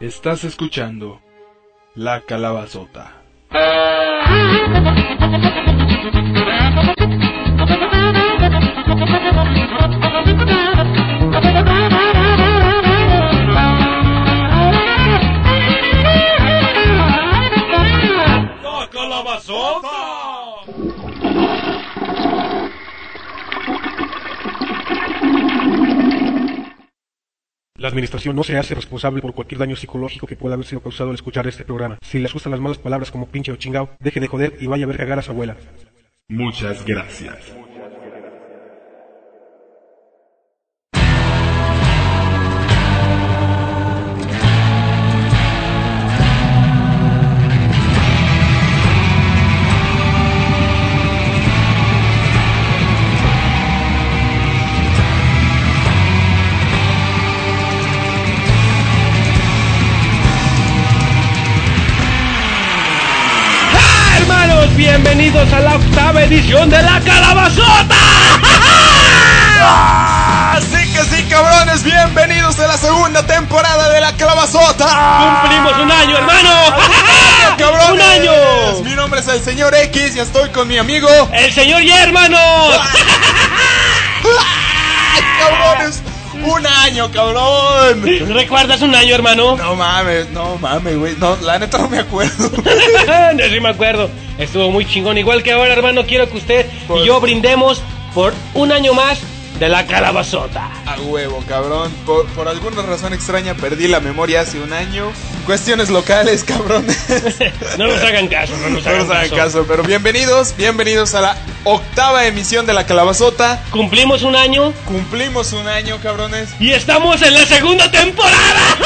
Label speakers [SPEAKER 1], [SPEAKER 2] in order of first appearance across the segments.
[SPEAKER 1] Estás escuchando La Calabazota.
[SPEAKER 2] administración no se hace responsable por cualquier daño psicológico que pueda haber sido causado al escuchar este programa. Si les gustan las malas palabras como pinche o chingao, deje de joder y vaya a ver cagar a su abuela.
[SPEAKER 1] Muchas gracias.
[SPEAKER 3] Bienvenidos a la octava edición de La Calabazota.
[SPEAKER 4] ¡Ah! Sí que sí, cabrones, bienvenidos a la segunda temporada de La Calabazota.
[SPEAKER 3] ¡Cumplimos un año, hermano!
[SPEAKER 4] ¡Cabrones!
[SPEAKER 3] ¡Un año!
[SPEAKER 4] Mi nombre es el señor X y estoy con mi amigo.
[SPEAKER 3] ¡El señor Y, hermanos!
[SPEAKER 4] ¡Ay, cabrones! ¡Un año, cabrón!
[SPEAKER 3] ¿Recuerdas un año, hermano?
[SPEAKER 4] No mames, no mames, güey. No, la neta no me acuerdo.
[SPEAKER 3] No, sí me acuerdo. Estuvo muy chingón. Igual que ahora, hermano, quiero que usted y yo brindemos por un año más de La Calabazota.
[SPEAKER 4] A huevo, cabrón. Por, por alguna razón extraña perdí la memoria hace un año. Cuestiones locales, cabrones.
[SPEAKER 3] No nos hagan caso, no nos
[SPEAKER 4] No
[SPEAKER 3] hagan,
[SPEAKER 4] nos hagan
[SPEAKER 3] caso.
[SPEAKER 4] caso, pero bienvenidos, bienvenidos a la octava emisión de La Calabazota.
[SPEAKER 3] Cumplimos un año
[SPEAKER 4] Cumplimos un año, cabrones.
[SPEAKER 3] y estamos en la segunda temporada.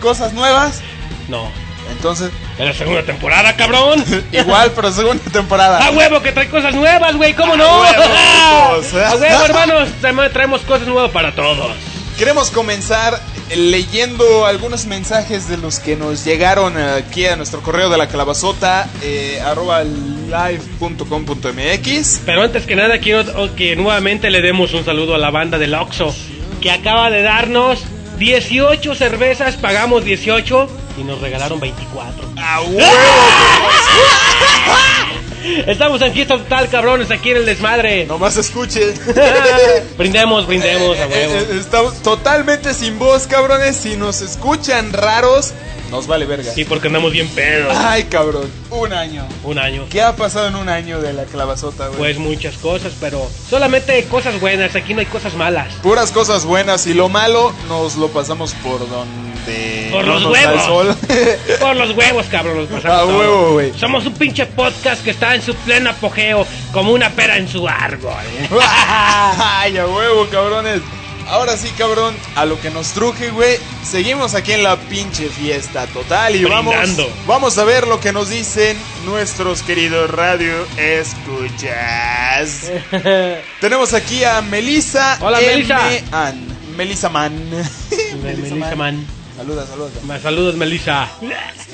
[SPEAKER 4] Cosas nuevas.
[SPEAKER 3] No,
[SPEAKER 4] Entonces,
[SPEAKER 3] en la segunda temporada, cabrón.
[SPEAKER 4] igual, pero segunda temporada.
[SPEAKER 3] A huevo que trae cosas nuevas, güey, ¿cómo no?
[SPEAKER 4] A huevo, putos.
[SPEAKER 3] A huevo, hermanos, traemos- cosas nuevas para todos.
[SPEAKER 4] Queremos comenzar leyendo algunos mensajes de los que nos llegaron aquí a nuestro correo de la calabazota, eh, arroba live.com.mx.
[SPEAKER 3] Pero antes que nada quiero que nuevamente le demos un saludo a la banda del Oxxo que acaba de darnos 18 cervezas, pagamos 18 y nos regalaron 24.
[SPEAKER 4] ¡A huevo!
[SPEAKER 3] Estamos en fiesta total, cabrones, aquí en el desmadre.
[SPEAKER 4] Nomás escuche.
[SPEAKER 3] brindemos, brindemos, a
[SPEAKER 4] Eh,
[SPEAKER 3] huevo.
[SPEAKER 4] eh, Estamos totalmente sin voz, cabrones. Si nos escuchan raros, nos vale verga.
[SPEAKER 3] Sí, porque andamos bien pedos.
[SPEAKER 4] Ay, cabrón. Un año.
[SPEAKER 3] Un año.
[SPEAKER 4] ¿Qué ha pasado en un año de la clavazota, güey?
[SPEAKER 3] Pues muchas cosas, pero solamente cosas buenas, aquí no hay cosas malas.
[SPEAKER 4] Puras cosas buenas y lo malo nos lo pasamos por donde.
[SPEAKER 3] Por
[SPEAKER 4] no
[SPEAKER 3] los huevos.
[SPEAKER 4] sol.
[SPEAKER 3] Por los huevos, cabrón, los pasamos
[SPEAKER 4] huevo, güey.
[SPEAKER 3] Somos un pinche podcast que está en su pleno apogeo, como una pera en su árbol.
[SPEAKER 4] Ay, a huevo, cabrones. Ahora sí, cabrón, a lo que nos truje, güey. Seguimos aquí en la pinche fiesta total y vamos,
[SPEAKER 3] Brindando.
[SPEAKER 4] vamos a ver lo que nos dicen nuestros queridos radio escuchas. Tenemos aquí a Melissa.
[SPEAKER 3] Hola,
[SPEAKER 4] M.
[SPEAKER 3] Melissa.
[SPEAKER 4] Melissa Man.
[SPEAKER 3] Melissa Man.
[SPEAKER 4] Saluda, saluda.
[SPEAKER 3] Ma- Saludos, Melissa.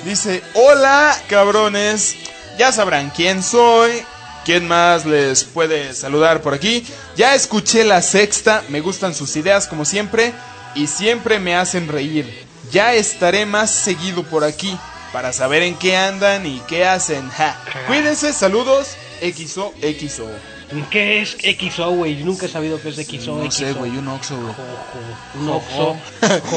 [SPEAKER 4] Dice, hola cabrones, ya sabrán quién soy, quién más les puede saludar por aquí. Ya escuché la sexta, me gustan sus ideas como siempre y siempre me hacen reír. Ya estaré más seguido por aquí para saber en qué andan y qué hacen. Ja. Cuídense, saludos, XO, XO.
[SPEAKER 3] ¿Qué es XO, güey? Nunca he sabido qué es XO,
[SPEAKER 4] No
[SPEAKER 3] XO.
[SPEAKER 4] sé, güey, un Oxo.
[SPEAKER 3] Un Oxo.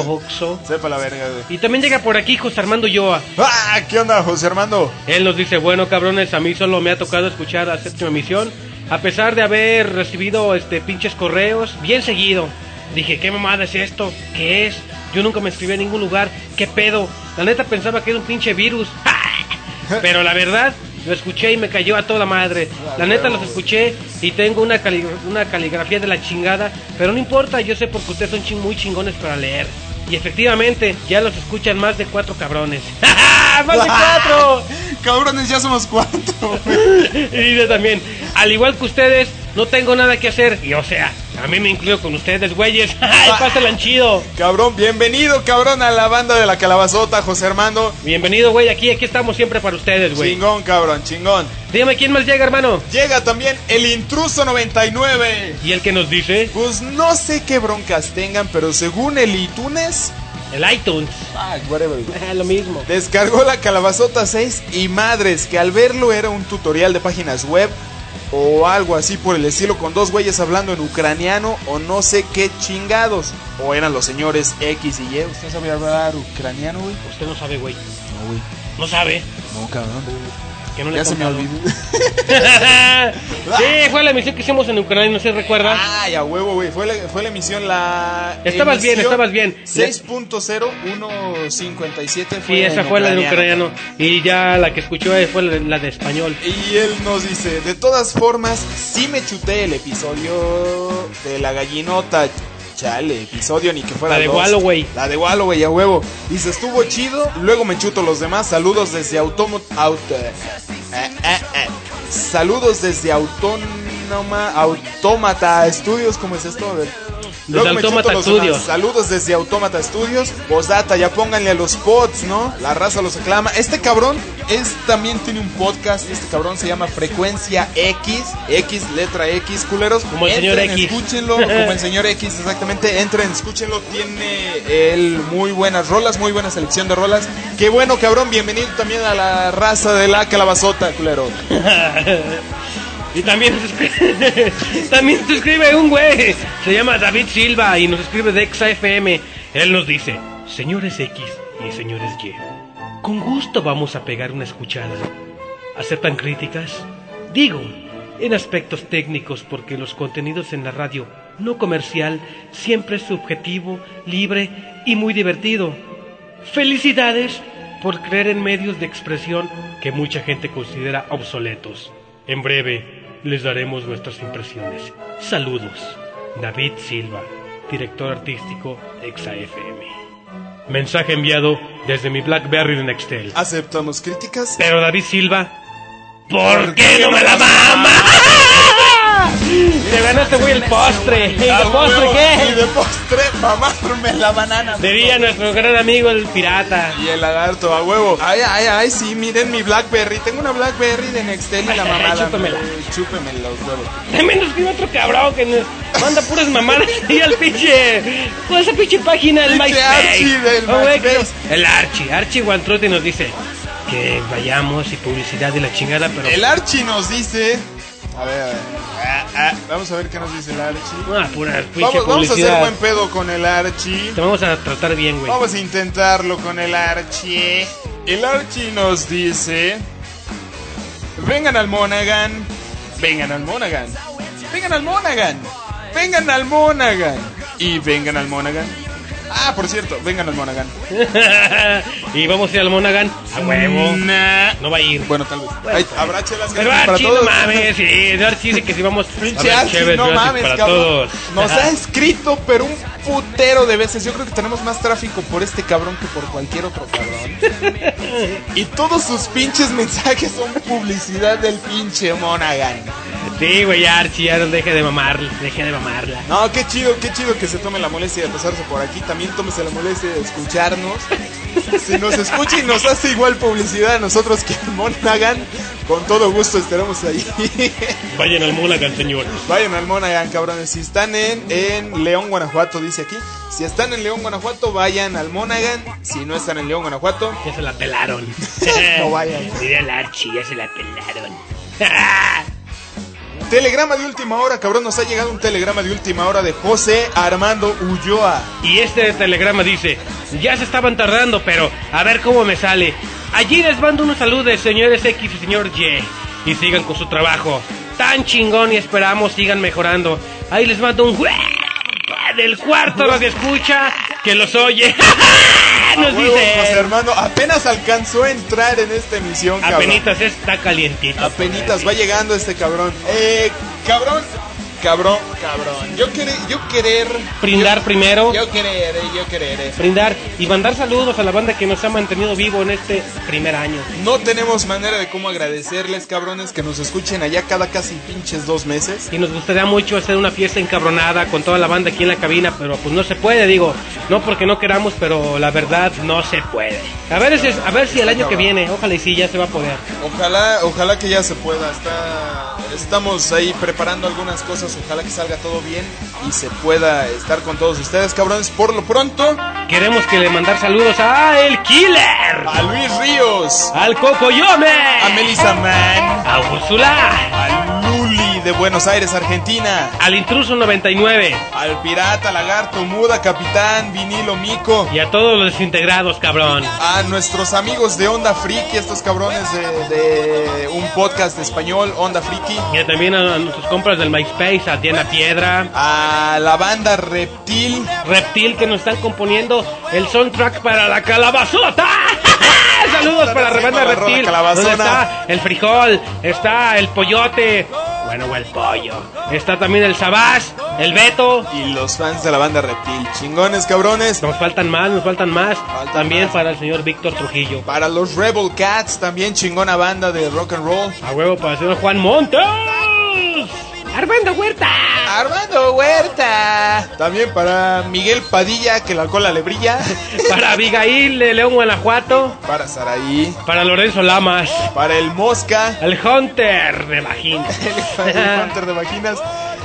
[SPEAKER 3] Oxo.
[SPEAKER 4] Sepa la verga, güey.
[SPEAKER 3] Y también llega por aquí José Armando Yoa.
[SPEAKER 4] ¡Ah! ¿Qué onda, José Armando?
[SPEAKER 3] Él nos dice, bueno cabrones, a mí solo me ha tocado escuchar la séptima emisión, a pesar de haber recibido este pinches correos bien seguido. Dije, ¿qué mamada es esto? ¿Qué es? Yo nunca me escribí a ningún lugar. ¿Qué pedo? La neta pensaba que era un pinche virus. Pero la verdad, lo escuché y me cayó a toda madre. La neta los escuché y tengo una, cali- una caligrafía de la chingada. Pero no importa, yo sé porque ustedes son ching- muy chingones para leer. Y efectivamente, ya los escuchan más de cuatro cabrones. ¡Más de cuatro!
[SPEAKER 4] Cabrones, ya somos cuatro.
[SPEAKER 3] Y dice también, al igual que ustedes, no tengo nada que hacer. Y o sea, a mí me incluyo con ustedes, güeyes. ¡Ay, pásenla chido!
[SPEAKER 4] Cabrón, bienvenido, cabrón, a la banda de la calabazota, José Armando.
[SPEAKER 3] Bienvenido, güey, aquí, aquí estamos siempre para ustedes, güey.
[SPEAKER 4] Chingón, cabrón, chingón.
[SPEAKER 3] Dígame quién más llega, hermano.
[SPEAKER 4] Llega también el intruso 99.
[SPEAKER 3] ¿Y el que nos dice?
[SPEAKER 4] Pues no sé qué broncas tengan, pero según el iTunes,
[SPEAKER 3] El iTunes.
[SPEAKER 4] ah, whatever.
[SPEAKER 3] Ah, Lo mismo.
[SPEAKER 4] Descargó la calabazota 6 y madres, que al verlo era un tutorial de páginas web o algo así por el estilo con dos güeyes hablando en ucraniano o no sé qué chingados. O eran los señores X y Y. ¿Usted sabe hablar ucraniano, güey?
[SPEAKER 3] Usted no sabe, güey.
[SPEAKER 4] No, güey.
[SPEAKER 3] No sabe.
[SPEAKER 4] No, cabrón.
[SPEAKER 3] Que no le
[SPEAKER 4] Ya se me olvidó.
[SPEAKER 3] sí, fue la emisión que hicimos en Ucrania, no se recuerda.
[SPEAKER 4] Ay, a huevo, güey. Fue la, fue la emisión, la.
[SPEAKER 3] Estabas bien, estabas bien.
[SPEAKER 4] 6.0157 fue
[SPEAKER 3] Sí, esa fue la de
[SPEAKER 4] ucraniano.
[SPEAKER 3] Y ya la que escuchó fue la la de español.
[SPEAKER 4] Y él nos dice, de todas formas, sí me chuté el episodio de la gallinota. Chale, episodio ni que fuera
[SPEAKER 3] La de
[SPEAKER 4] dos.
[SPEAKER 3] Walloway.
[SPEAKER 4] La de Walloway, a huevo. Dice, estuvo chido, luego me chuto los demás. Saludos desde Automo... Auto... eh, eh, eh. Saludos desde Autónoma... Autómata Studios, ¿cómo es esto? A ver. Luego me chuto
[SPEAKER 3] Autómata
[SPEAKER 4] los demás.
[SPEAKER 3] Studios.
[SPEAKER 4] Saludos desde Autómata Studios. Postdata, ya pónganle a los pods, ¿no? La raza los aclama. Este cabrón es, también tiene un podcast. Este cabrón se llama Frecuencia X. X, letra X, culeros.
[SPEAKER 3] Como el señor
[SPEAKER 4] Entren,
[SPEAKER 3] X.
[SPEAKER 4] Escúchenlo, como el señor X, exactamente. Entren, escúchenlo. Tiene él muy buenas rolas, muy buena selección de rolas. Qué bueno, cabrón. Bienvenido también a la raza de la calabazota, culero.
[SPEAKER 3] Y también nos escribe, también nos escribe un güey. Se llama David Silva y nos escribe de XFM. Él nos dice, señores X y señores Y, con gusto vamos a pegar una escuchada. ¿Aceptan críticas? Digo, en aspectos técnicos porque los contenidos en la radio no comercial siempre es subjetivo, libre y muy divertido. Felicidades por creer en medios de expresión que mucha gente considera obsoletos. En breve les daremos nuestras impresiones. Saludos. David Silva, director artístico ExaFM. Mensaje enviado desde mi BlackBerry de Nextel.
[SPEAKER 4] ¿Aceptamos críticas?
[SPEAKER 3] Pero David Silva, ¿por qué no me la mama? Te ganaste, güey, el postre. ¿Y de
[SPEAKER 4] Ah,
[SPEAKER 3] postre
[SPEAKER 4] huevo. Y
[SPEAKER 3] qué?
[SPEAKER 4] de postre, mamarme la banana.
[SPEAKER 3] Diría nuestro gran amigo el pirata.
[SPEAKER 4] Y el lagarto a huevo. Ay, ay, ay, sí, miren mi Blackberry. Tengo una Blackberry de Nextel y la mamada.
[SPEAKER 3] chúpamela.
[SPEAKER 4] Eh, Chúpeme los huevos.
[SPEAKER 3] También nos escribe otro cabrón que nos manda puras mamadas ahí al pinche. Con esa pinche página del
[SPEAKER 4] Pinche
[SPEAKER 3] MySpace.
[SPEAKER 4] Archie del
[SPEAKER 3] Oh, El Archie. Archie Guantrote nos dice que vayamos y publicidad y la chingada, pero.
[SPEAKER 4] El Archie nos dice. A ver, a ver. Ah, ah, vamos a ver qué nos dice el Archie.
[SPEAKER 3] Ah, pura
[SPEAKER 4] Vamos, vamos a hacer buen pedo con el Archie.
[SPEAKER 3] Te vamos a tratar bien, güey.
[SPEAKER 4] Vamos a intentarlo con el Archie. El Archie nos dice: Vengan al Monaghan. Vengan al Monaghan. Vengan al Monaghan. Vengan al Monaghan. Y vengan al Monaghan. Ah, por cierto, vengan al Monaghan.
[SPEAKER 3] y vamos a ir al Monaghan a huevo.
[SPEAKER 4] Nah.
[SPEAKER 3] No va a ir.
[SPEAKER 4] Bueno, tal vez. Ay, habrá chelas
[SPEAKER 3] Pero
[SPEAKER 4] gratis para
[SPEAKER 3] Archie, no
[SPEAKER 4] todos.
[SPEAKER 3] mames, sí. Archie dice que si vamos
[SPEAKER 4] Pinche Archie, no mames,
[SPEAKER 3] para
[SPEAKER 4] cabrón.
[SPEAKER 3] todos.
[SPEAKER 4] Nos ha escrito, pero un putero de veces. Yo creo que tenemos más tráfico por este cabrón que por cualquier otro cabrón. y todos sus pinches mensajes son publicidad del pinche Monaghan.
[SPEAKER 3] Sí, güey, Archie, ya no deje de mamar, deje de mamarla.
[SPEAKER 4] No, qué chido, qué chido que se tome la molestia de pasarse por aquí. También tómese la molestia de escucharnos. Si nos escucha y nos hace igual publicidad a nosotros que Monaghan, con todo gusto estaremos ahí.
[SPEAKER 3] Vayan al Monaghan, señores.
[SPEAKER 4] Vayan al Monaghan, cabrones. Si están en, en León, Guanajuato, dice aquí. Si están en León, Guanajuato, vayan al Monaghan. Si no están en León, Guanajuato,
[SPEAKER 3] Ya se la pelaron.
[SPEAKER 4] No vayan.
[SPEAKER 3] Diría el Archie, ya se la pelaron.
[SPEAKER 4] telegrama de última hora, cabrón. Nos ha llegado un telegrama de última hora de José Armando Ulloa.
[SPEAKER 3] y este telegrama dice, ya se estaban tardando, pero a ver cómo me sale. Allí les mando unos saludos, señores X y señor Y. Y sigan con su trabajo. Tan chingón y esperamos sigan mejorando. Ahí les mando un... Del cuarto los escucha, que los oye. Nos
[SPEAKER 4] A huevo, José
[SPEAKER 3] dice...
[SPEAKER 4] Armando apenas alcanzó a entrar en esta emisión, cabrón.
[SPEAKER 3] Apenitas está calientito.
[SPEAKER 4] Apenitas va llegando este cabrón. Eh, cabrón, Cabrón, cabrón. Yo querer, yo querer.
[SPEAKER 3] Brindar
[SPEAKER 4] yo-
[SPEAKER 3] primero.
[SPEAKER 4] Yo querer, eh, yo querer. eh.
[SPEAKER 3] Brindar y mandar saludos a la banda que nos ha mantenido vivo en este primer año.
[SPEAKER 4] No tenemos manera de cómo agradecerles, cabrones, que nos escuchen allá cada casi pinches dos meses.
[SPEAKER 3] Y nos gustaría mucho hacer una fiesta encabronada con toda la banda aquí en la cabina, pero pues no se puede, digo, no porque no queramos, pero la verdad no se puede. A ver, ese- a ver si el año que viene, ojalá y sí, ya se va a poder.
[SPEAKER 4] Ojalá, ojalá que ya se pueda. Está, estamos ahí preparando algunas cosas. Ojalá que salga todo bien y se pueda estar con todos ustedes, cabrones. Por lo pronto,
[SPEAKER 3] Queremos que le mandar saludos a El Killer,
[SPEAKER 4] a Luis Ríos,
[SPEAKER 3] al Cocoyome,
[SPEAKER 4] a Melissa Man,
[SPEAKER 3] a Úrsula,
[SPEAKER 4] a de Buenos Aires, Argentina,
[SPEAKER 3] al Intruso 99
[SPEAKER 4] al Pirata, Lagarto, Muda, Capitán, Vinilo, Mico.
[SPEAKER 3] y a todos los desintegrados, cabrón.
[SPEAKER 4] A nuestros amigos de Onda Friki, estos cabrones de, de un podcast español, Onda Friki.
[SPEAKER 3] Y también a, nuestros compras del MySpace, a Diana Piedra,
[SPEAKER 4] A la banda Reptil.
[SPEAKER 3] Reptil que nos están componiendo el soundtrack para la calabazota. Saludos para la banda Reptil. Donde está el frijol, está el pollote, bueno, o el pollo. Está también el sabás, el beto.
[SPEAKER 4] Y los fans de la banda Reptil. Chingones, cabrones.
[SPEAKER 3] Nos faltan más, nos faltan más.
[SPEAKER 4] Faltan
[SPEAKER 3] también
[SPEAKER 4] más.
[SPEAKER 3] para el señor Víctor Trujillo.
[SPEAKER 4] Para los Rebel Cats, también chingona banda de rock and roll.
[SPEAKER 3] A huevo para el señor Juan Montes. Armando Huerta.
[SPEAKER 4] Armando Huerta. También para Miguel Padilla, que la cola le brilla.
[SPEAKER 3] Para Abigail de León, Guanajuato.
[SPEAKER 4] Para Saraí.
[SPEAKER 3] Para Lorenzo Lamas.
[SPEAKER 4] Para el Mosca.
[SPEAKER 3] El Hunter de Vagina.
[SPEAKER 4] el Hunter de Vaginas.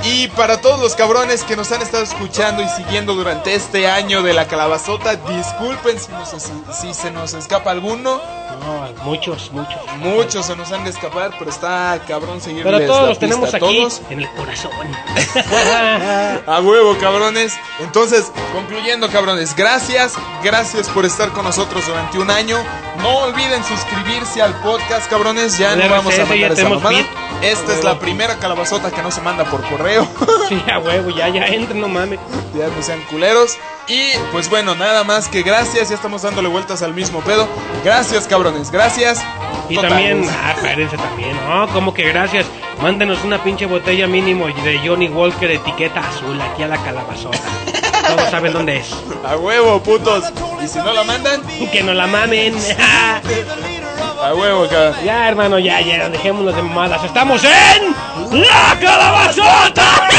[SPEAKER 4] Y para todos los cabrones que nos han estado escuchando y siguiendo durante este año de la calabazota, disculpen si, nos- si se nos escapa alguno.
[SPEAKER 3] No, muchos, muchos.
[SPEAKER 4] Muchos se nos han de escapar, pero está cabrón seguirles
[SPEAKER 3] Pero todos
[SPEAKER 4] la
[SPEAKER 3] los tenemos
[SPEAKER 4] a
[SPEAKER 3] aquí
[SPEAKER 4] todos.
[SPEAKER 3] en el corazón.
[SPEAKER 4] A huevo, cabrones. Entonces, concluyendo, cabrones, gracias. Gracias por estar con nosotros durante un año. No olviden suscribirse al podcast, cabrones. Ya no vamos a mandar esa mamada. Esta es la primera calabazota que no se manda por correo.
[SPEAKER 3] sí, a huevo, ya, ya entren, no mames.
[SPEAKER 4] ya no sean culeros. Y pues bueno, nada más que gracias. Ya estamos dándole vueltas al mismo pedo. Gracias, cabrones. Gracias.
[SPEAKER 3] Y
[SPEAKER 4] Total.
[SPEAKER 3] también, ah, espérense también, no, como que gracias. Mándenos una pinche botella mínimo de Johnny Walker etiqueta azul aquí a la calabazota. Todos saben dónde es.
[SPEAKER 4] A huevo, putos. Y si no la mandan,
[SPEAKER 3] Que no la mamen. ya, hermano, ya, ya, dejémonos de mamadas. Estamos en la calabazota.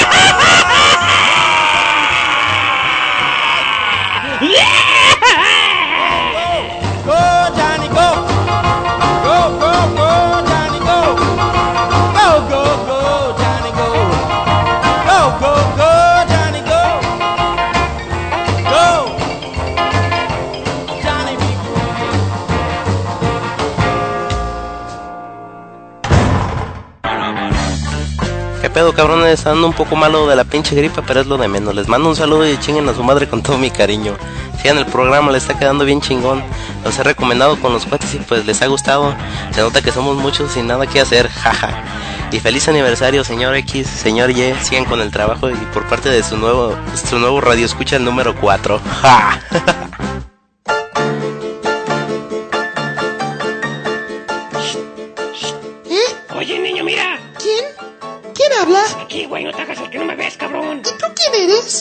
[SPEAKER 5] Cabrones? Ando un poco malo de la pinche gripa, pero es lo de menos. Les mando un saludo y chinguen a su madre con todo mi cariño. Sigan el programa, les está quedando bien chingón. Los he recomendado con los cuates y pues les ha gustado. Se nota que somos muchos sin nada que hacer, jaja. Y feliz aniversario, señor X, señor Y. Sigan con el trabajo y por parte de su nuevo, su nuevo radio escucha el número 4. Ja.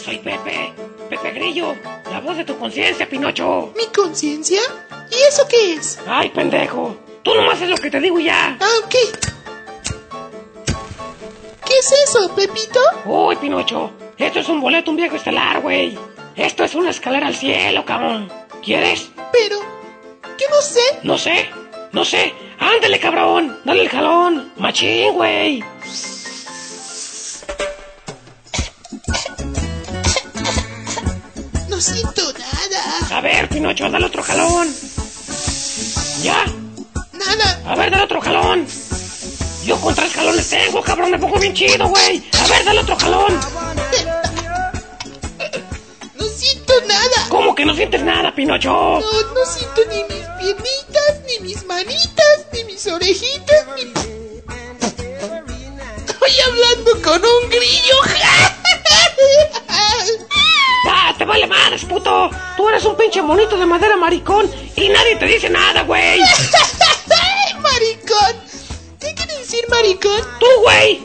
[SPEAKER 3] Soy Pepe. Pepe Grillo. La voz de tu conciencia, Pinocho.
[SPEAKER 6] ¿Mi conciencia? ¿Y eso qué es?
[SPEAKER 3] Ay, pendejo. Tú nomás es lo que te digo y ya.
[SPEAKER 6] Ah, ok. ¿Qué es eso, Pepito?
[SPEAKER 3] Uy, Pinocho. Esto es un boleto, un viaje estelar, güey. Esto es una escalera al cielo, cabrón. ¿Quieres?
[SPEAKER 6] Pero, yo no sé.
[SPEAKER 3] No sé. No sé. Ándale, cabrón. Dale el jalón. Machín, güey.
[SPEAKER 6] No siento nada.
[SPEAKER 3] A ver, Pinocho, dale otro jalón. ¿Ya?
[SPEAKER 6] Nada.
[SPEAKER 3] A ver, dale otro jalón. Yo con tres jalones tengo, cabrón. Me pongo bien chido, güey. A ver, dale otro jalón.
[SPEAKER 6] No siento nada.
[SPEAKER 3] ¿Cómo que no sientes nada, Pinocho?
[SPEAKER 6] No, no siento ni mis piernitas, ni mis manitas, ni mis orejitas, ni... Estoy hablando con un grillo.
[SPEAKER 3] ¡Ah, te vale madres, puto! Tú eres un pinche monito de madera maricón y nadie te dice nada, güey.
[SPEAKER 6] ¡Ay, maricón! ¿Qué quiere decir maricón?
[SPEAKER 3] ¡Tú, güey!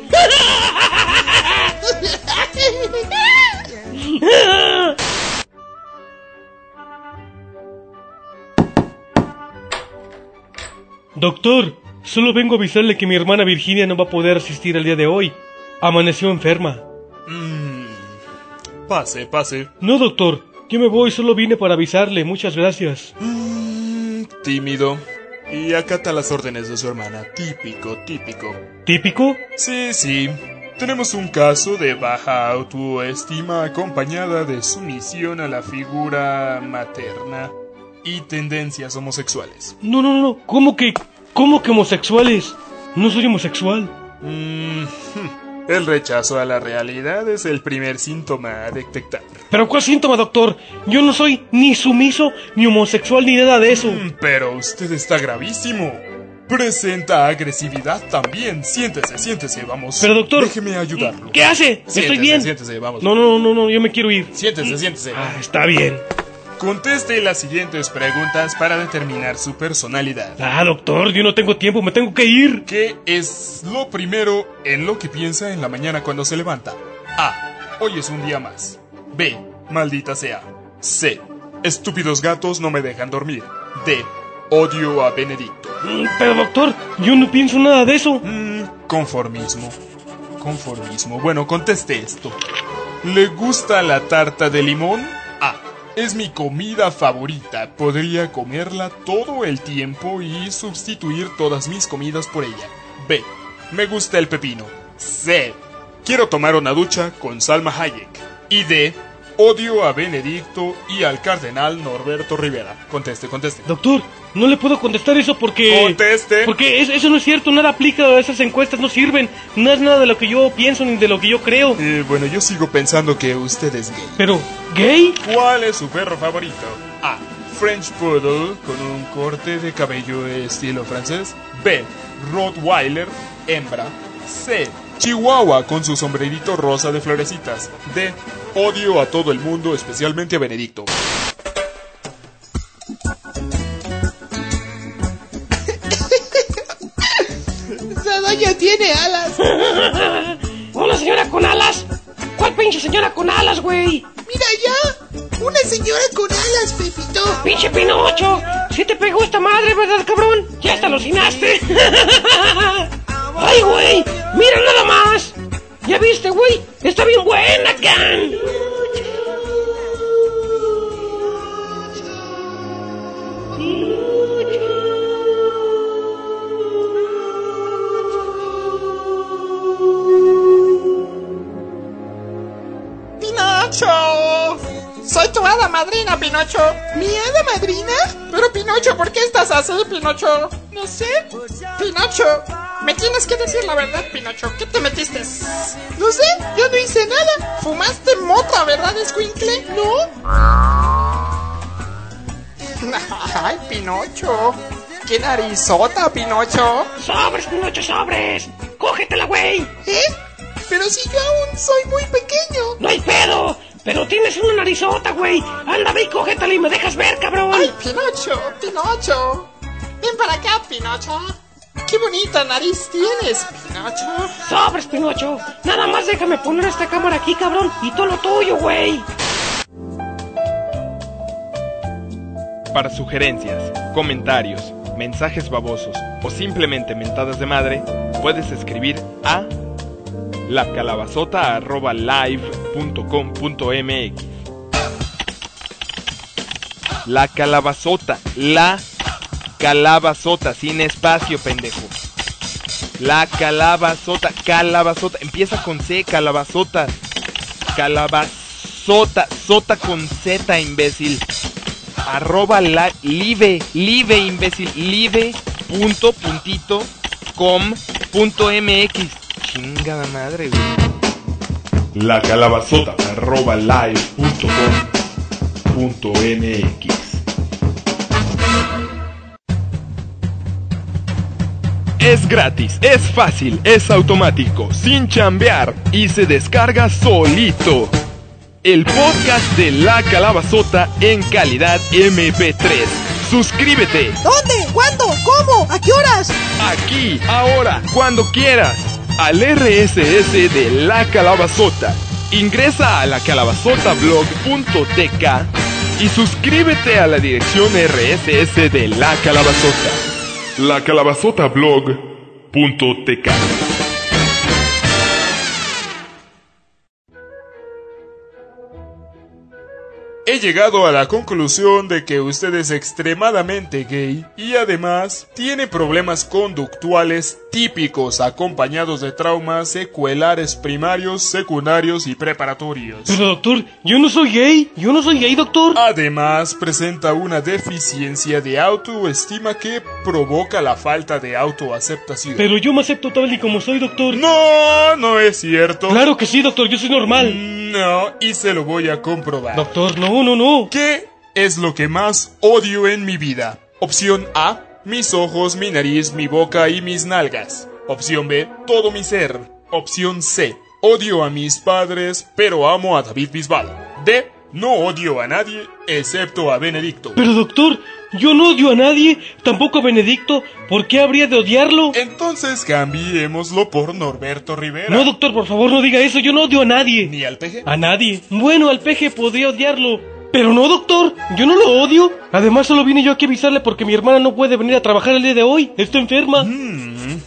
[SPEAKER 3] Doctor, solo vengo a avisarle que mi hermana Virginia no va a poder asistir al día de hoy. Amaneció enferma.
[SPEAKER 4] Pase, pase.
[SPEAKER 3] No, doctor, yo me voy, solo vine para avisarle. Muchas gracias.
[SPEAKER 4] Mm, tímido. Y acata las órdenes de su hermana. Típico, típico.
[SPEAKER 3] ¿Típico?
[SPEAKER 4] Sí, sí. Tenemos un caso de baja autoestima acompañada de sumisión a la figura materna y tendencias homosexuales.
[SPEAKER 3] No, no, no. ¿Cómo que? ¿Cómo que homosexuales? No soy homosexual.
[SPEAKER 4] Mm, el rechazo a la realidad es el primer síntoma a detectar.
[SPEAKER 3] ¿Pero cuál síntoma, doctor? Yo no soy ni sumiso, ni homosexual, ni nada de eso.
[SPEAKER 4] Mm, Pero usted está gravísimo. Presenta agresividad también. Siéntese, siéntese, vamos.
[SPEAKER 3] Pero, doctor,
[SPEAKER 4] Déjeme ayudarlo.
[SPEAKER 3] ¿Qué hace?
[SPEAKER 4] Siéntese,
[SPEAKER 3] Estoy bien.
[SPEAKER 4] Siéntese, vamos.
[SPEAKER 3] No, no, no, no, yo me quiero ir.
[SPEAKER 4] Siéntese, siéntese.
[SPEAKER 3] Ah, está bien.
[SPEAKER 4] Conteste las siguientes preguntas para determinar su personalidad.
[SPEAKER 3] Ah, doctor, yo no tengo tiempo, me tengo que ir.
[SPEAKER 4] ¿Qué es lo primero en lo que piensa en la mañana cuando se levanta? A. Hoy es un día más. B. Maldita sea. C. Estúpidos gatos no me dejan dormir. D. Odio a Benedicto.
[SPEAKER 3] Mm, Pero, doctor, yo no pienso nada de eso.
[SPEAKER 4] Mm, conformismo. Conformismo. Bueno, conteste esto. ¿Le gusta la tarta de limón? Es mi comida favorita. Podría comerla todo el tiempo y sustituir todas mis comidas por ella. B. Me gusta el pepino. C. Quiero tomar una ducha con Salma Hayek. Y D. Odio a Benedicto y al cardenal Norberto Rivera. Conteste, conteste.
[SPEAKER 3] Doctor, no le puedo contestar eso porque...
[SPEAKER 4] Conteste.
[SPEAKER 3] Porque es- eso no es cierto, nada aplica, esas encuestas no sirven. No es nada de lo que yo pienso ni de lo que yo creo.
[SPEAKER 4] Eh, bueno, yo sigo pensando que usted es gay.
[SPEAKER 3] Pero, ¿gay?
[SPEAKER 4] ¿Cuál es su perro favorito? A. French Poodle con un corte de cabello estilo francés. B. Rottweiler, hembra. C. Chihuahua con su sombrerito rosa de florecitas. D. Odio a todo el mundo, especialmente a Benedicto.
[SPEAKER 6] Esa doña tiene alas.
[SPEAKER 3] Hola, señora con alas. ¿Cuál pinche señora con alas, güey?
[SPEAKER 6] Mira ya. Una señora con alas, Pepito.
[SPEAKER 3] Pinche Pinocho. Si te pegó esta madre, ¿verdad, cabrón? Ya hasta alucinaste. Ay, güey. Mira nada más. ¿Ya viste, güey? Está bien buena, can.
[SPEAKER 7] ¡Pinocho! Soy tu hada madrina, Pinocho.
[SPEAKER 6] ¿Mi hada madrina?
[SPEAKER 7] Pero Pinocho, ¿por qué estás así, Pinocho?
[SPEAKER 6] No sé.
[SPEAKER 7] Pinocho, me tienes que decir la verdad, Pinocho. ¿Qué te metiste?
[SPEAKER 6] No sé. Yo no hice nada.
[SPEAKER 7] ¿Fumaste mota, verdad, Squinkle?
[SPEAKER 6] No.
[SPEAKER 7] Ay, Pinocho. ¡Qué narizota, Pinocho!
[SPEAKER 3] Sobres, Pinocho, sobres. Cógetela, güey.
[SPEAKER 6] ¿Eh? Pero si yo aún soy muy pequeño.
[SPEAKER 3] No hay pedo. Pero tienes una narizota, güey. Anda, ve y cógetela y me dejas ver, cabrón.
[SPEAKER 7] ¡Ay, Pinocho! ¡Pinocho! Ven para acá, Pinocho. ¡Qué bonita nariz tienes, Pinocho!
[SPEAKER 3] Sobres, Pinocho. Nada más déjame poner esta cámara aquí, cabrón. Y todo lo tuyo, güey.
[SPEAKER 1] Para sugerencias, comentarios, mensajes babosos o simplemente mentadas de madre, puedes escribir a lacalabazota.live.com.mx La calabazota, la calabazota, sin espacio, pendejo. La calabazota, calabazota, empieza con C, calabazota. Calabazota, sota con Z, imbécil. Arroba la, live, live, imbécil, live, punto, puntito, com, punto mx. Chingada madre, güey. La calabazota, arroba live, Es gratis, es fácil, es automático, sin chambear y se descarga solito. El podcast de La Calabazota en calidad MP3. Suscríbete
[SPEAKER 8] ¿Dónde? ¿Cuándo? ¿Cómo? ¿A qué horas?
[SPEAKER 1] aquí, ahora, cuando quieras, al RSS de La Calabazota. Ingresa a lacalabazotablog.tk y suscríbete a la dirección RSS de La Calabazota. Lacalabazotablog.tk
[SPEAKER 4] He llegado a la conclusión de que usted es extremadamente gay y además tiene problemas conductuales típicos acompañados de traumas secuelares primarios, secundarios y preparatorios.
[SPEAKER 3] Pero doctor, yo no soy gay. Yo no soy gay, doctor.
[SPEAKER 4] Además, presenta una deficiencia de autoestima que provoca la falta de autoaceptación.
[SPEAKER 3] Pero yo me acepto tal y como soy, doctor.
[SPEAKER 4] No, no es cierto.
[SPEAKER 3] Claro que sí, doctor. Yo soy normal.
[SPEAKER 4] No, y se lo voy a comprobar.
[SPEAKER 3] Doctor, no, no, no.
[SPEAKER 4] ¿Qué es lo que más odio en mi vida? Opción A, mis ojos, mi nariz, mi boca y mis nalgas. Opción B, todo mi ser. Opción C, odio a mis padres, pero amo a David Bisbal. D, no odio a nadie, excepto a Benedicto.
[SPEAKER 3] Pero doctor, yo no odio a nadie, tampoco a Benedicto. ¿Por qué habría de odiarlo?
[SPEAKER 4] Entonces cambiémoslo por Norberto Rivera.
[SPEAKER 3] No, doctor, por favor, no diga eso. Yo no odio a nadie.
[SPEAKER 4] ¿Ni al peje?
[SPEAKER 3] A nadie. Bueno, al peje podría odiarlo. Pero no, doctor, yo no lo odio. Además, solo vine yo aquí a avisarle porque mi hermana no puede venir a trabajar el día de hoy. Está enferma.
[SPEAKER 4] Mm,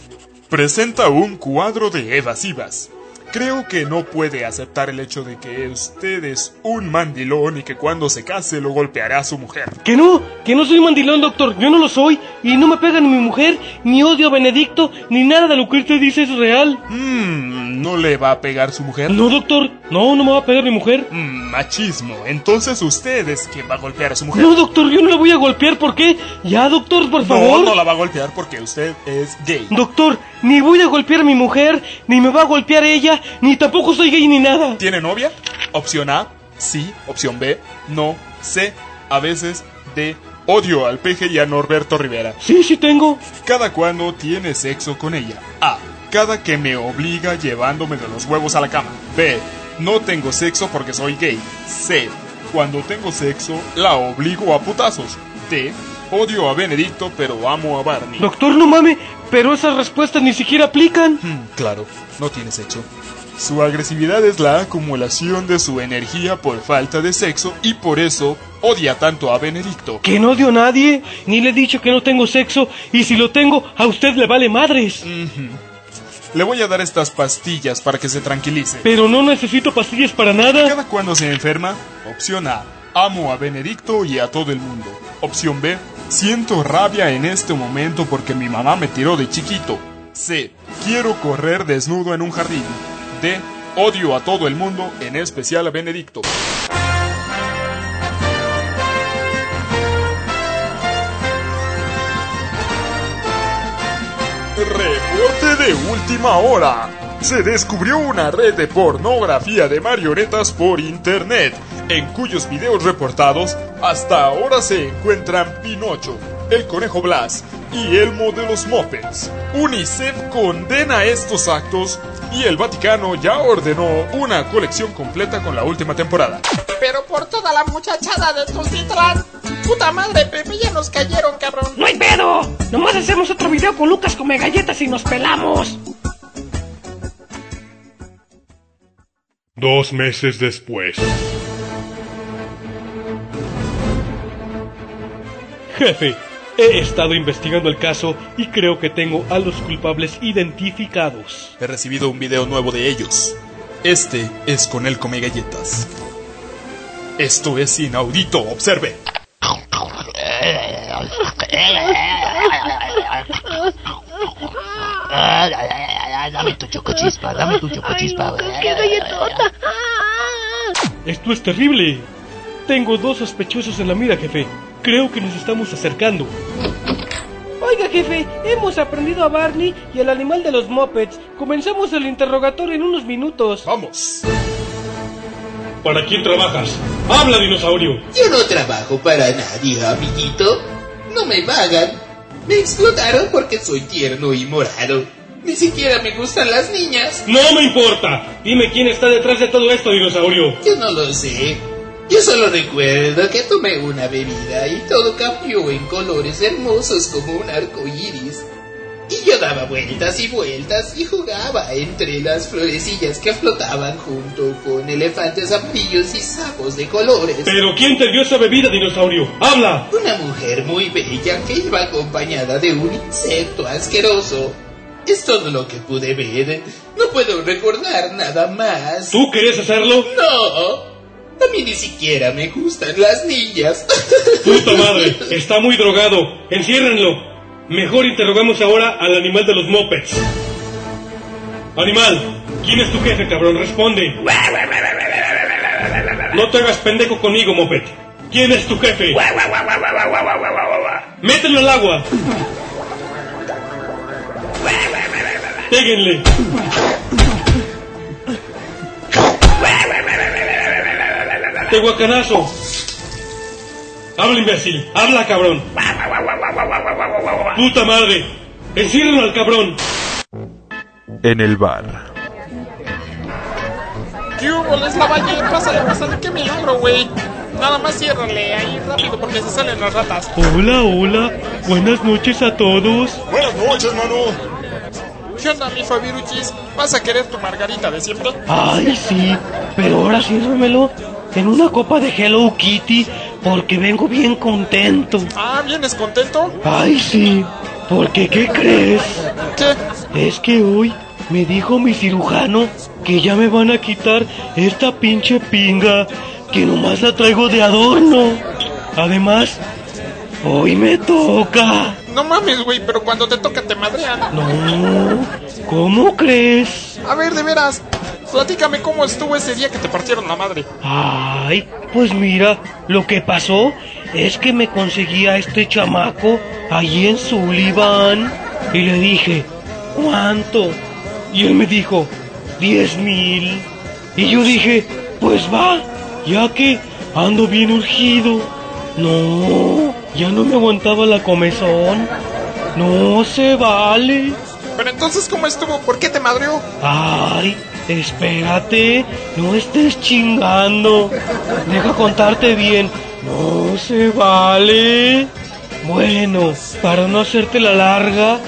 [SPEAKER 4] presenta un cuadro de evasivas. Creo que no puede aceptar el hecho de que usted es un mandilón y que cuando se case lo golpeará a su mujer.
[SPEAKER 3] Que no, que no soy mandilón, doctor. Yo no lo soy. Y no me pega ni mi mujer, ni odio a Benedicto, ni nada de lo que usted dice es real.
[SPEAKER 4] Mm, ¿no le va a pegar su mujer?
[SPEAKER 3] No, doctor. No, no me va a pegar mi mujer.
[SPEAKER 4] Mm, machismo. Entonces usted es quien va a golpear a su mujer.
[SPEAKER 3] No, doctor, yo no la voy a golpear. ¿Por qué? Ya, doctor, por favor.
[SPEAKER 4] No, no la va a golpear porque usted es gay.
[SPEAKER 3] Doctor, ni voy a golpear a mi mujer, ni me va a golpear ella, ni tampoco soy gay ni nada.
[SPEAKER 4] ¿Tiene novia? Opción A, sí. Opción B, no. C, a veces. D, odio al peje y a Norberto Rivera.
[SPEAKER 3] Sí, sí tengo.
[SPEAKER 4] ¿Cada cuándo tiene sexo con ella? A, cada que me obliga llevándome de los huevos a la cama. B, no tengo sexo porque soy gay. C, cuando tengo sexo la obligo a putazos. D, odio a Benedicto pero amo a Barney.
[SPEAKER 3] Doctor, no mame, pero esas respuestas ni siquiera aplican.
[SPEAKER 4] Hmm, claro, no tiene sexo. Su agresividad es la acumulación de su energía por falta de sexo y por eso odia tanto a Benedicto.
[SPEAKER 3] Que no odio a nadie, ni le he dicho que no tengo sexo, y si lo tengo, a usted le vale madres.
[SPEAKER 4] Le voy a dar estas pastillas para que se tranquilice.
[SPEAKER 3] Pero no necesito pastillas para nada.
[SPEAKER 4] ¿Cada cuando se enferma? Opción A. Amo a Benedicto y a todo el mundo. Opción B. Siento rabia en este momento porque mi mamá me tiró de chiquito. C. Quiero correr desnudo en un jardín. D. Odio a todo el mundo, en especial a Benedicto. Reporte de última hora. Se descubrió una red de pornografía de marionetas por internet, en cuyos videos reportados hasta ahora se encuentran Pinocho, el conejo Blas y Elmo de los Muppets. UNICEF condena estos actos y el Vaticano ya ordenó una colección completa con la última temporada.
[SPEAKER 7] Pero por toda la muchachada de Tultitlán. Puta madre, Pepe, ya nos cayeron, cabrón.
[SPEAKER 8] ¡No hay pedo! Nomás hacemos otro video con Lucas come galletas y nos pelamos.
[SPEAKER 2] Dos meses después.
[SPEAKER 3] Jefe, he estado investigando el caso y creo que tengo a los culpables identificados.
[SPEAKER 4] He recibido un video nuevo de ellos. Este es con el come galletas. Esto es inaudito, observe.
[SPEAKER 9] Dame tu chocochispa, dame tu chocochispa.
[SPEAKER 8] ¡Qué galletota!
[SPEAKER 3] Esto es terrible. Tengo dos sospechosos en la mira, jefe. Creo que nos estamos acercando. Oiga, jefe, hemos aprendido a Barney y al animal de los Muppets. Comenzamos el interrogatorio en unos minutos.
[SPEAKER 4] Vamos.
[SPEAKER 3] ¿Para quién trabajas? ¡Habla, dinosaurio!
[SPEAKER 6] Yo no trabajo para nadie, amiguito. No me pagan. Me explotaron porque soy tierno y morado. Ni siquiera me gustan las niñas.
[SPEAKER 3] ¡No me importa! Dime quién está detrás de todo esto, dinosaurio.
[SPEAKER 6] Yo no lo sé. Yo solo recuerdo que tomé una bebida y todo cambió en colores hermosos como un arco iris. Y yo daba vueltas y vueltas y jugaba entre las florecillas que flotaban junto con elefantes amarillos y sapos de colores.
[SPEAKER 8] Pero ¿quién te dio esa bebida, dinosaurio? ¡Habla!
[SPEAKER 6] Una mujer muy bella que iba acompañada de un insecto asqueroso. Es todo lo que pude ver. No puedo recordar nada más.
[SPEAKER 8] ¿Tú querías hacerlo?
[SPEAKER 6] No. A mí ni siquiera me gustan las niñas.
[SPEAKER 8] Puta madre, está muy drogado. Enciérrenlo. Mejor interrogamos ahora al animal de los mopeds. Animal, ¿quién es tu jefe, cabrón? Responde. No te hagas pendejo conmigo, moped. ¿Quién es tu jefe? Mételo al agua. Péguenle. Tehuacanazo. Habla, imbécil. Habla, cabrón. Puta madre. Enciérrenlo al cabrón.
[SPEAKER 1] En el bar.
[SPEAKER 7] ¿Qué hubo? Les la valle, pásale, pásale, qué milagro, güey. Nada más ciérrale ahí rápido porque se salen las ratas.
[SPEAKER 8] Hola, hola. Buenas noches a todos.
[SPEAKER 7] Buenas noches, mano. ¿Qué onda, mi Fabiruchis? ¿Vas a querer tu margarita de siempre?
[SPEAKER 3] Ay, sí, pero ahora sírvemelo en una copa de Hello Kitty porque vengo bien contento.
[SPEAKER 7] Ah, ¿vienes contento?
[SPEAKER 3] Ay, sí, porque ¿qué crees?
[SPEAKER 7] ¿Qué?
[SPEAKER 3] Es que hoy me dijo mi cirujano que ya me van a quitar esta pinche pinga que nomás la traigo de adorno. Además, hoy me toca.
[SPEAKER 7] No mames, güey, pero cuando te toca te madrean.
[SPEAKER 3] No, ¿cómo crees?
[SPEAKER 7] A ver, de veras, platícame cómo estuvo ese día que te partieron la madre.
[SPEAKER 3] Ay, pues mira, lo que pasó es que me conseguí a este chamaco allí en Sullivan y le dije, ¿cuánto? Y él me dijo, diez mil. Y yo dije, pues va, ya que ando bien urgido. No, ya no me aguantaba la comezón. No se vale.
[SPEAKER 7] Pero entonces, ¿cómo estuvo? ¿Por qué te madreó?
[SPEAKER 3] Ay, espérate, no estés chingando. Deja contarte bien. No se vale. Bueno, para no hacerte la larga.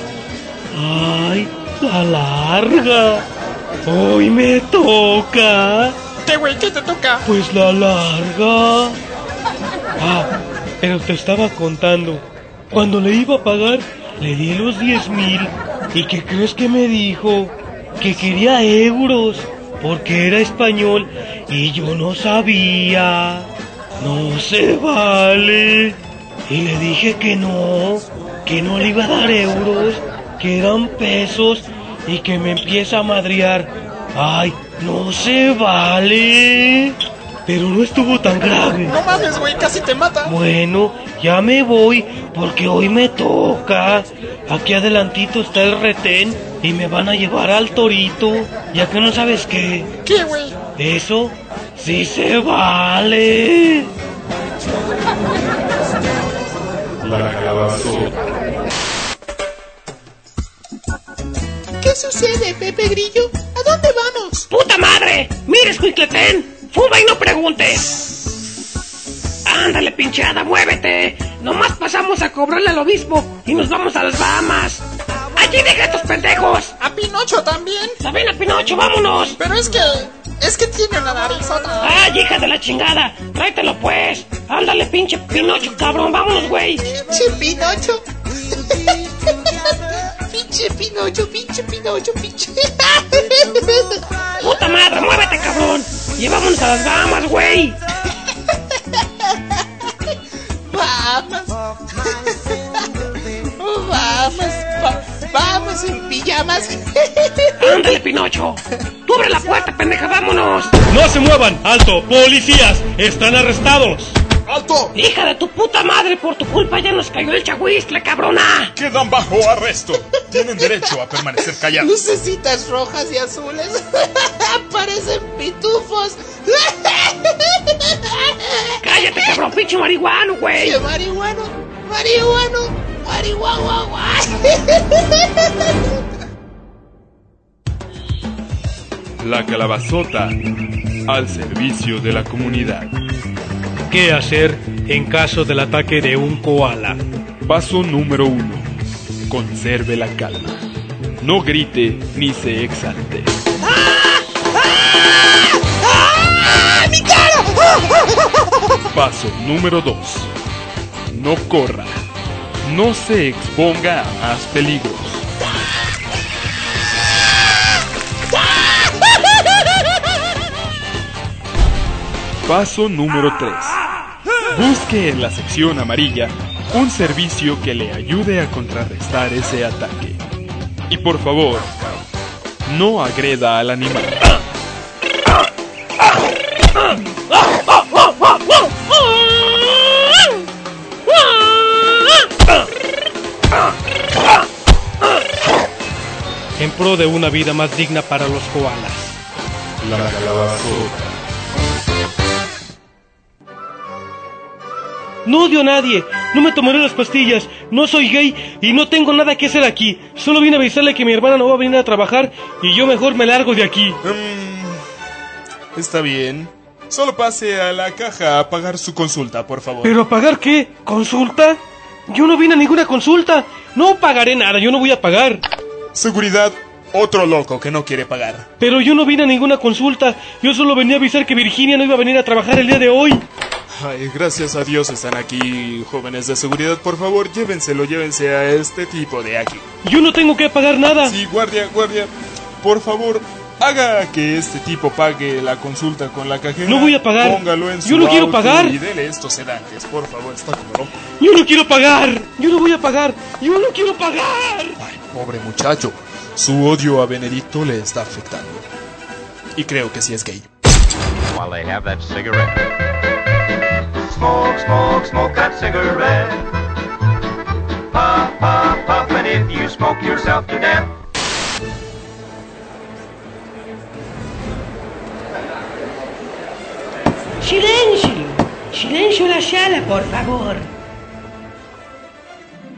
[SPEAKER 3] Ay, la larga. Hoy me toca.
[SPEAKER 7] ¿Qué, güey? ¿Qué te toca?
[SPEAKER 3] Pues la larga. Ah, pero te estaba contando. Cuando le iba a pagar, le di los 10 mil. ¿Y qué crees que me dijo? Que quería euros, porque era español y yo no sabía. No se vale. Y le dije que no, que no le iba a dar euros, que eran pesos y que me empieza a madrear. Ay, no se vale. Pero no estuvo tan grave.
[SPEAKER 7] No mames, güey, casi te mata.
[SPEAKER 3] Bueno, ya me voy porque hoy me toca. Aquí adelantito está el retén y me van a llevar al torito. Ya que no sabes qué.
[SPEAKER 7] ¿Qué, güey?
[SPEAKER 3] Eso sí se vale.
[SPEAKER 1] La calabazota.
[SPEAKER 7] ¿Qué sucede, Pepe Grillo? ¿A dónde vamos?
[SPEAKER 3] ¡Puta madre! ¡Mira, escuicletén! ¡Fuma y no preguntes! ¡Ándale, pinchada, muévete! Nomás pasamos a cobrarle al obispo y nos vamos a las Bahamas. ¡Allí deja estos pendejos!
[SPEAKER 7] ¿A Pinocho también?
[SPEAKER 3] ¡También a Pinocho, vámonos!
[SPEAKER 7] Pero es que... Es que tiene una narizota.
[SPEAKER 3] ¡Ay, hija de la chingada! ¡Tráetelo, pues! ¡Ándale, pinche Pinocho, cabrón! ¡Vámonos, güey!
[SPEAKER 7] Pinche Pinocho. pinche Pinocho, pinche Pinocho, pinche.
[SPEAKER 3] ¡Puta madre, muévete, cabrón! ¡Y vámonos a las Bahamas, güey!
[SPEAKER 7] Vamos. Vamos. va- vamos en pijamas.
[SPEAKER 3] ¡Ándale, Pinocho! ¡Tú abre la puerta, pendeja! ¡Vámonos!
[SPEAKER 8] ¡No se muevan! ¡Alto! ¡Policías! ¡Están arrestados!
[SPEAKER 4] ¡Alto!
[SPEAKER 3] ¡Hija de tu puta madre! Por tu culpa ya nos cayó el chagüistle, cabrona.
[SPEAKER 4] Quedan bajo arresto. Tienen derecho a permanecer callados.
[SPEAKER 7] Lucecitas rojas y azules. Parecen pitufos.
[SPEAKER 3] ¡Cállate, cabrón! ¡Pinche marihuano, güey!
[SPEAKER 7] ¡Qué marihuano! ¡Marihuano!
[SPEAKER 1] La calabazota al servicio de la comunidad.
[SPEAKER 3] ¿Qué hacer en caso del ataque de un koala?
[SPEAKER 1] Paso número 1. Conserve la calma. No grite ni se exalte. Paso número 2. No corra. No se exponga a más peligros. Paso número 3. Busque en la sección amarilla un servicio que le ayude a contrarrestar ese ataque. Y por favor, no agreda al animal.
[SPEAKER 3] Pro de una vida más digna para los koalas.
[SPEAKER 1] La.
[SPEAKER 3] No odio a nadie, no me tomaré las pastillas, no soy gay y no tengo nada que hacer aquí. Solo vine a avisarle que mi hermana no va a venir a trabajar y yo mejor me largo de aquí.
[SPEAKER 4] Mm, está bien. Solo pase a la caja a pagar su consulta, por favor.
[SPEAKER 3] ¿Pero a pagar qué? ¿Consulta? Yo no vine a ninguna consulta. No pagaré nada, yo no voy a pagar.
[SPEAKER 4] Seguridad, otro loco que no quiere pagar.
[SPEAKER 3] Pero yo no vine a ninguna consulta. Yo solo venía a avisar que Virginia no iba a venir a trabajar el día de hoy.
[SPEAKER 4] Ay, gracias a Dios están aquí, jóvenes de seguridad. Por favor, llévenselo, llévense a este tipo de aquí.
[SPEAKER 3] Yo no tengo que pagar nada.
[SPEAKER 4] Sí, guardia, guardia. Por favor, haga que este tipo pague la consulta con la cajera.
[SPEAKER 3] No voy a pagar.
[SPEAKER 4] Póngalo en su
[SPEAKER 3] Yo no quiero
[SPEAKER 4] auto
[SPEAKER 3] pagar.
[SPEAKER 4] Y dele estos sedantes, por favor, está como loco.
[SPEAKER 3] Yo no quiero pagar. Yo no voy a pagar. Yo no quiero pagar.
[SPEAKER 4] Ay, pobre muchacho. Su odio a Benedicto le está afectando. Y creo que sí es gay.
[SPEAKER 10] while they have that cigarette. Smoke, smoke, smoke that cigarette. Puff, puff, puff, and if you smoke yourself to death.
[SPEAKER 11] Silencio, silencio la sala, por favor.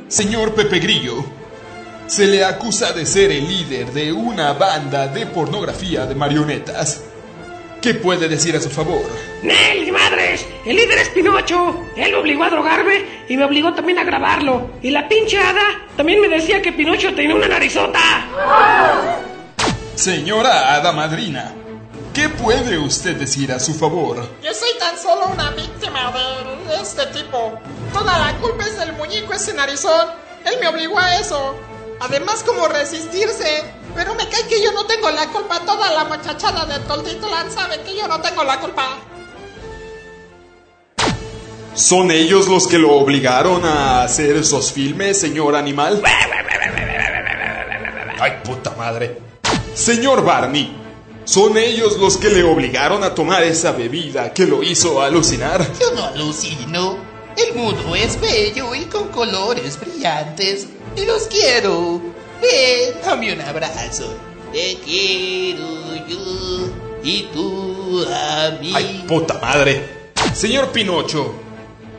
[SPEAKER 4] Señor Pepe Grillo, se le acusa de ser el líder de una banda de pornografía de marionetas. ¿Qué puede decir a su favor?
[SPEAKER 11] ¡Nel, madres! El líder es Pinocho. Él me obligó a drogarme y me obligó también a grabarlo. Y la pinche hada también me decía que Pinocho tenía una narizota.
[SPEAKER 4] Señora Hada Madrina, ¿qué puede usted decir a su favor?
[SPEAKER 7] Yo soy tan solo una víctima de este tipo. Toda la culpa es del muñeco ese narizón. Él me obligó a eso. Además, como resistirse. Pero me cae que yo no tengo la culpa. Toda la muchachada de Tolditlan sabe que yo no tengo la culpa.
[SPEAKER 4] ¿Son ellos los que lo obligaron a hacer esos filmes, señor animal? Ay, puta madre. Señor Barney, ¿son ellos los que le obligaron a tomar esa bebida que lo hizo alucinar?
[SPEAKER 6] Yo no alucino. El mundo es bello y con colores brillantes. Y los quiero. Ven, dame un abrazo. Te quiero yo y tú a mí.
[SPEAKER 4] Ay, puta madre. Señor Pinocho,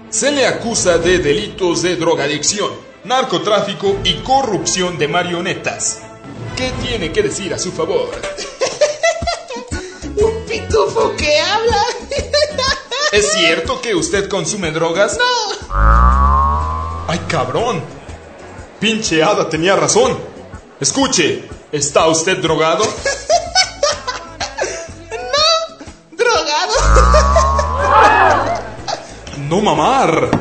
[SPEAKER 4] se le acusa de delitos de drogadicción, narcotráfico y corrupción de marionetas. ¿Qué tiene que decir a su favor?
[SPEAKER 6] Un pitufo que habla.
[SPEAKER 4] ¿Es cierto que usted consume drogas?
[SPEAKER 6] No.
[SPEAKER 4] ¡Ay, cabrón! Pinche hada tenía razón. Escuche, ¿está usted drogado?
[SPEAKER 6] no. Drogado.
[SPEAKER 4] no mamar.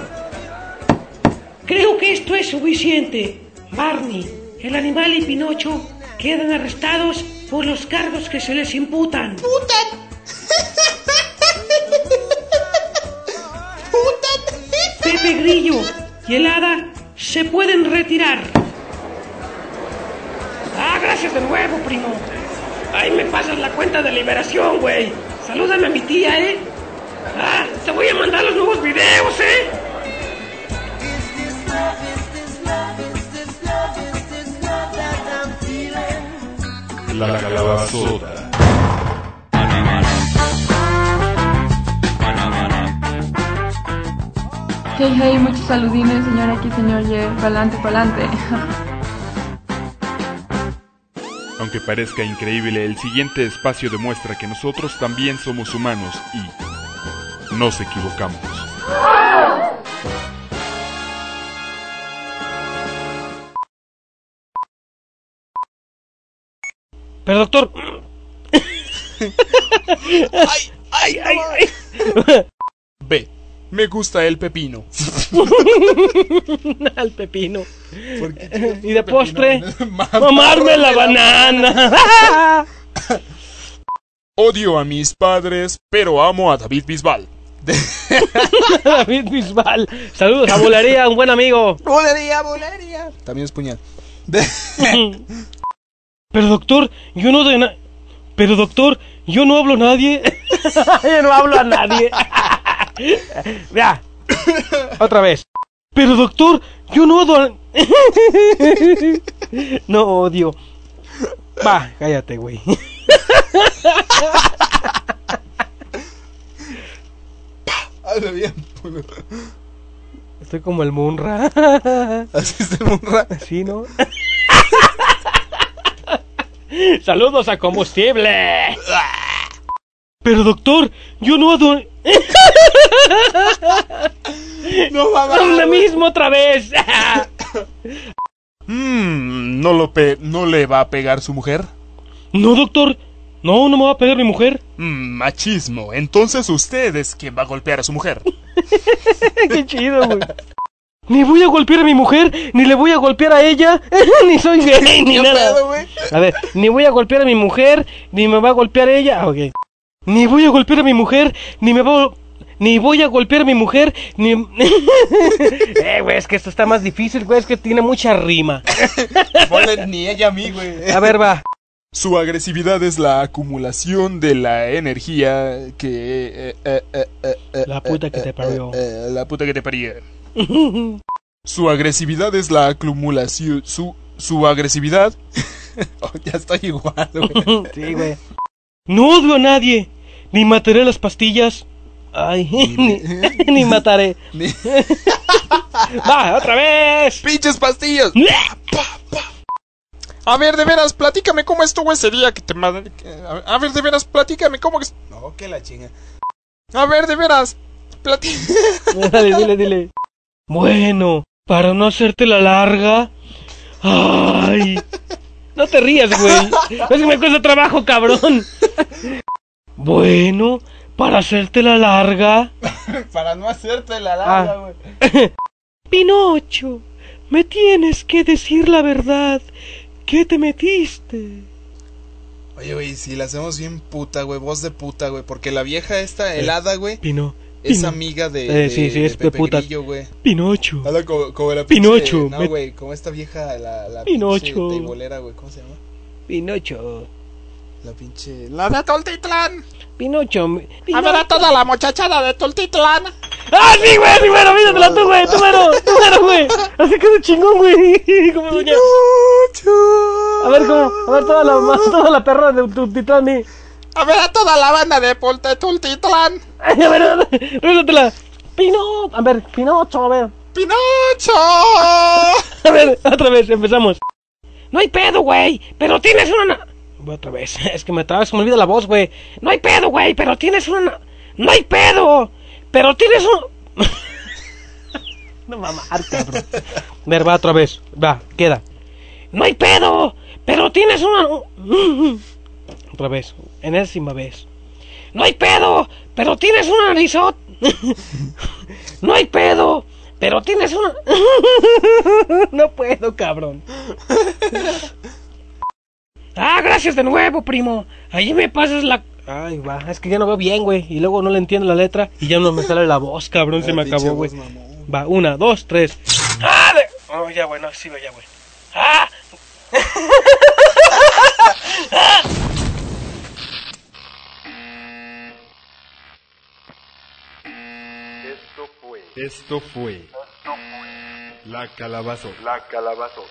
[SPEAKER 11] Creo que esto es suficiente. Barney, el animal y Pinocho quedan arrestados por los cargos que se les imputan.
[SPEAKER 6] ¡Putan!
[SPEAKER 11] Pepe Grillo y el hada se pueden retirar. Ah, gracias de nuevo, primo. Ahí me pasas la cuenta de liberación, güey. Salúdame a mi tía, ¿eh? Ah, te voy a mandar los nuevos videos, ¿eh?
[SPEAKER 1] La calabazota.
[SPEAKER 12] Hey, hey, muchos saludines, señor X, señor Y, pa'lante, pa'lante.
[SPEAKER 1] Aunque parezca increíble, el siguiente espacio demuestra que nosotros también somos humanos y nos equivocamos.
[SPEAKER 3] Pero doctor.
[SPEAKER 4] ay, ay, ay, ay. B. Me gusta el pepino.
[SPEAKER 3] Al pepino. Y de postre, mamarme la banana.
[SPEAKER 4] Odio a mis padres, pero amo a David Bisbal.
[SPEAKER 3] David Bisbal. Saludos a Bolería, un buen amigo.
[SPEAKER 4] Bolería, bolería. También es puñal.
[SPEAKER 3] Pero doctor, yo no de na- Pero doctor, yo no hablo a nadie. yo no hablo a nadie. Vea. Otra vez. Pero doctor, yo no odio no odio. Va, cállate, güey.
[SPEAKER 4] Habla bien, pulo.
[SPEAKER 3] Estoy como el Munra.
[SPEAKER 4] ¿Así es el Munra?
[SPEAKER 3] Sí, ¿no? Saludos a combustible. Pero doctor, yo no adoro...
[SPEAKER 4] No.
[SPEAKER 3] Lo mismo otra vez.
[SPEAKER 4] Mm, ¿no, lo pe- ¿No le va a pegar su mujer?
[SPEAKER 3] No, doctor. No, no me va a pegar mi mujer.
[SPEAKER 4] Mm, machismo. Entonces usted es quien va a golpear a su mujer.
[SPEAKER 3] Qué chido, güey. Ni voy a golpear a mi mujer, ni le voy a golpear a ella, ni soy gay, ni
[SPEAKER 4] ¿Qué
[SPEAKER 3] nada.
[SPEAKER 4] pedo?
[SPEAKER 3] A ver, ni voy a golpear a mi mujer, ni me va a golpear ella. Ah, ok. Ni voy a golpear a mi mujer, ni me va a... Ni voy a golpear a mi mujer, ni... eh, güey, es que esto está más difícil, güey, es que tiene mucha rima.
[SPEAKER 4] Ponle ni ella a mí, güey.
[SPEAKER 3] A ver, va.
[SPEAKER 4] Su agresividad es la acumulación de la energía que... eh, eh, eh, eh, eh,
[SPEAKER 3] La puta que
[SPEAKER 4] eh,
[SPEAKER 3] te
[SPEAKER 4] eh,
[SPEAKER 3] parió.
[SPEAKER 4] eh, la puta que te parió. Su agresividad es la acumulación... Su, su agresividad... Oh, ya estoy igual, güey.
[SPEAKER 3] sí, güey. No odio a nadie, ni mataré las pastillas. Ay, ni, ni mataré. Va, otra vez.
[SPEAKER 4] ¡Pinches pastillas! A ver, de veras, platícame cómo estuvo ese día que te madre. A ver, de veras, platícame cómo es. No, que la chinga. A ver, de veras, platícame.
[SPEAKER 3] Dale, dile, dile. Bueno, para no hacerte la larga. Ay. No te rías, güey. Es que me cuesta trabajo, cabrón. Bueno, para hacerte la larga.
[SPEAKER 4] Para no hacerte la
[SPEAKER 3] larga,
[SPEAKER 4] güey.
[SPEAKER 3] Pinocho, me tienes que decir la verdad. ¿Qué te metiste?
[SPEAKER 4] Oye, güey, si la hacemos bien puta, güey, voz de puta, güey. Porque la vieja esta, helada, güey,
[SPEAKER 3] Pino.
[SPEAKER 4] es
[SPEAKER 3] Pino.
[SPEAKER 4] amiga de.
[SPEAKER 3] Eh, sí, sí, es de
[SPEAKER 4] Pepe
[SPEAKER 3] puta.
[SPEAKER 4] Grillo, güey.
[SPEAKER 3] Pinocho.
[SPEAKER 4] Habla como, como la
[SPEAKER 3] Pinocho,
[SPEAKER 4] pinche- No, güey, como esta vieja, la, la
[SPEAKER 3] Pinocho.
[SPEAKER 4] pinche güey. ¿Cómo se llama?
[SPEAKER 3] Pinocho.
[SPEAKER 4] La pinche.
[SPEAKER 7] La de Toltitlán.
[SPEAKER 3] Pinocho. mi-
[SPEAKER 7] A ver a toda la muchachada de Toltitlán.
[SPEAKER 3] ¡Ah, sí, güey! ¡Sí, bueno! ¡Míratela tú, güey! ¡Tú, bueno! ¡Tú, bueno, güey! Así quedó chingón, güey. Como doña. A ver, ¿cómo? A ver, toda la, toda la perra de tu titán. y-
[SPEAKER 7] A ver a toda la banda de.
[SPEAKER 3] Ay, A ver, míratela. Pino. A ver, Pinocho, a ver.
[SPEAKER 7] ¡Pinocho!
[SPEAKER 3] A ver, otra vez, empezamos. No hay pedo, güey, pero tienes una... Voy Otra vez, es que me trabas, me olvida la voz, güey. No hay pedo, güey, pero tienes una... No hay pedo, pero tienes un... no mamar, cabrón. Ver, va otra vez, va, queda. No hay pedo, pero tienes una... Otra vez, enésima vez. No hay pedo, pero tienes una narizot. no hay pedo, pero tienes una... no puedo, cabrón. Ah, gracias de nuevo, primo. Allí me pasas la... Ay, va, es que ya no veo bien, güey. Y luego no le entiendo la letra y ya no me sale la voz, cabrón. Se me acabó, güey. Va, una, dos, tres. ¡Ah! de- Oh, ya, güey, no, sí, ya, güey. ¡Ah!
[SPEAKER 1] Esto fue La Calabazota. La Calabazota.